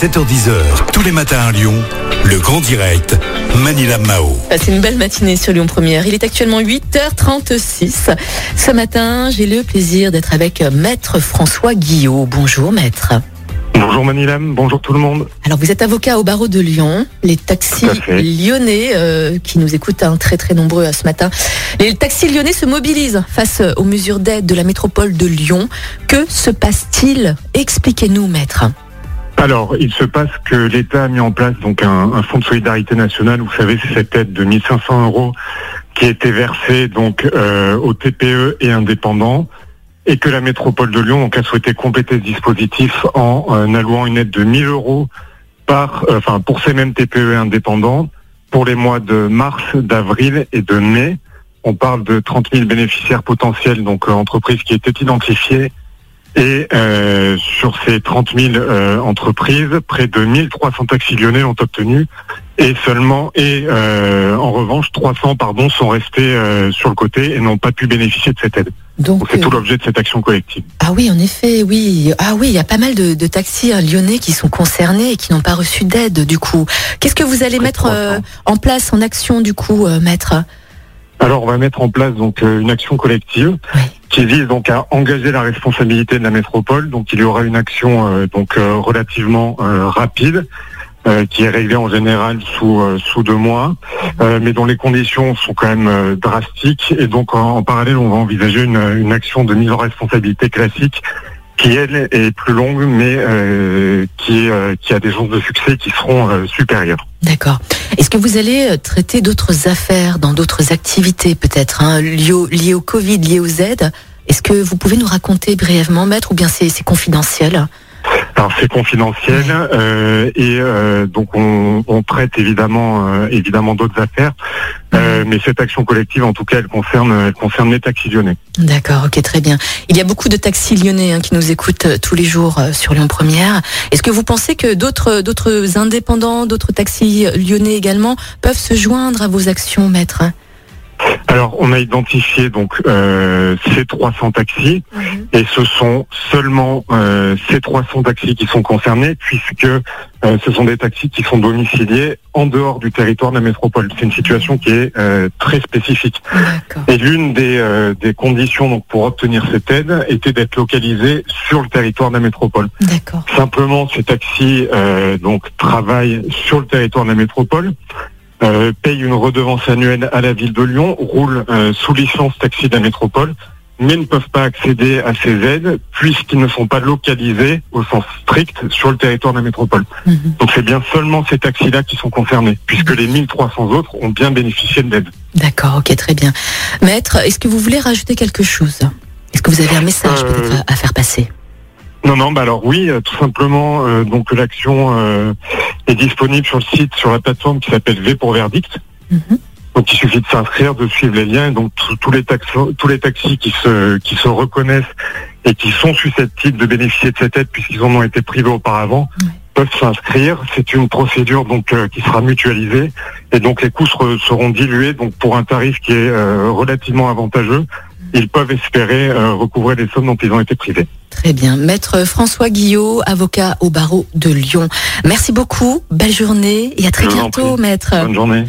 7h10h, tous les matins à Lyon, le grand direct, Manila Mao. C'est une belle matinée sur Lyon Première. Il est actuellement 8h36. Ce matin, j'ai le plaisir d'être avec Maître François Guillot. Bonjour Maître. Bonjour Manilam, bonjour tout le monde. Alors vous êtes avocat au barreau de Lyon. Les taxis lyonnais euh, qui nous écoutent hein, très très nombreux euh, ce matin. Les taxis lyonnais se mobilisent face aux mesures d'aide de la métropole de Lyon. Que se passe-t-il? Expliquez-nous maître. Alors, il se passe que l'État a mis en place donc un, fonds de solidarité nationale. Vous savez, c'est cette aide de 1500 euros qui a été versée donc euh, aux TPE et indépendants et que la métropole de Lyon donc, a souhaité compléter ce dispositif en euh, allouant une aide de 1000 euros par, euh, pour ces mêmes TPE et indépendants pour les mois de mars, d'avril et de mai. On parle de 30 000 bénéficiaires potentiels, donc entreprises qui étaient identifiées et euh, sur ces 30 000 euh, entreprises, près de 1300 taxis lyonnais l'ont obtenu. Et seulement, et euh, en revanche, 300 pardon, sont restés sur le côté et n'ont pas pu bénéficier de cette aide. Donc c'est tout l'objet de cette action collective. Ah oui, en effet, oui. Ah oui, il y a pas mal de, de taxis hein, lyonnais qui sont concernés et qui n'ont pas reçu d'aide du coup. Qu'est-ce que vous allez mettre en place, en action du coup, maître? Alors, on va mettre en place donc une action collective qui vise donc à engager la responsabilité de la métropole. Donc il y aura une action euh, donc euh, relativement euh, rapide. qui est réglée en général sous sous deux mois, mais dont les conditions sont quand même drastiques. Et donc en, parallèle, on va envisager une, une action de mise en responsabilité classique qui elle est plus longue, mais qui, qui a des chances de succès qui seront supérieures. D'accord. Est-ce que vous allez traiter d'autres affaires dans d'autres activités peut-être hein, liées, au Covid, liées aux aides Est-ce que vous pouvez nous raconter brièvement, maître, ou bien c'est confidentiel? Alors c'est confidentiel euh, et euh, donc on, traite évidemment euh, évidemment d'autres affaires, mhm. mais cette action collective en tout cas elle concerne elle concerne les taxis lyonnais. D'accord, ok très bien. Il y a beaucoup de taxis lyonnais hein, qui nous écoutent tous les jours sur Lyon Première. Est-ce que vous pensez que d'autres d'autres indépendants, d'autres taxis lyonnais également peuvent se joindre à vos actions, maître? Alors, on a identifié donc euh, ces 300 taxis mhm. et ce sont seulement euh, ces 300 taxis qui sont concernés puisque euh, ce sont des taxis qui sont domiciliés en dehors du territoire de la métropole. C'est une situation qui est euh, très spécifique. Et l'une des, euh, des conditions donc pour obtenir cette aide était d'être localisé sur le territoire de la métropole. Simplement, ces taxis donc travaillent sur le territoire de la métropole. Euh, paye une redevance annuelle à la ville de Lyon, roule euh, sous licence taxi de la métropole, mais ne peuvent pas accéder à ces aides puisqu'ils ne sont pas localisés au sens strict sur le territoire de la métropole. Mhm. Donc c'est bien seulement ces taxis-là qui sont concernés, puisque les 1300 autres ont bien bénéficié de l'aide. D'accord, ok, très bien. Maître, est-ce que vous voulez rajouter quelque chose? Est-ce que vous avez un message euh, peut-être à faire passer? Non, non, bah alors oui, tout simplement, donc l'action est disponible sur le site, sur la plateforme qui s'appelle V pour Verdict. Mhm. Donc il suffit de s'inscrire, de suivre les liens. donc tous les taxis, tous les taxis qui se qui se reconnaissent et qui sont susceptibles de bénéficier de cette aide puisqu'ils en ont été privés auparavant peuvent s'inscrire. C'est une procédure donc euh, qui sera mutualisée et donc les coûts seront dilués donc pour un tarif qui est euh, relativement avantageux. Ils peuvent espérer euh, recouvrer les sommes dont ils ont été privés. Très bien. Maître François Guillot, avocat au barreau de Lyon. Merci beaucoup. Belle journée et à très bientôt, maître. Bonne journée.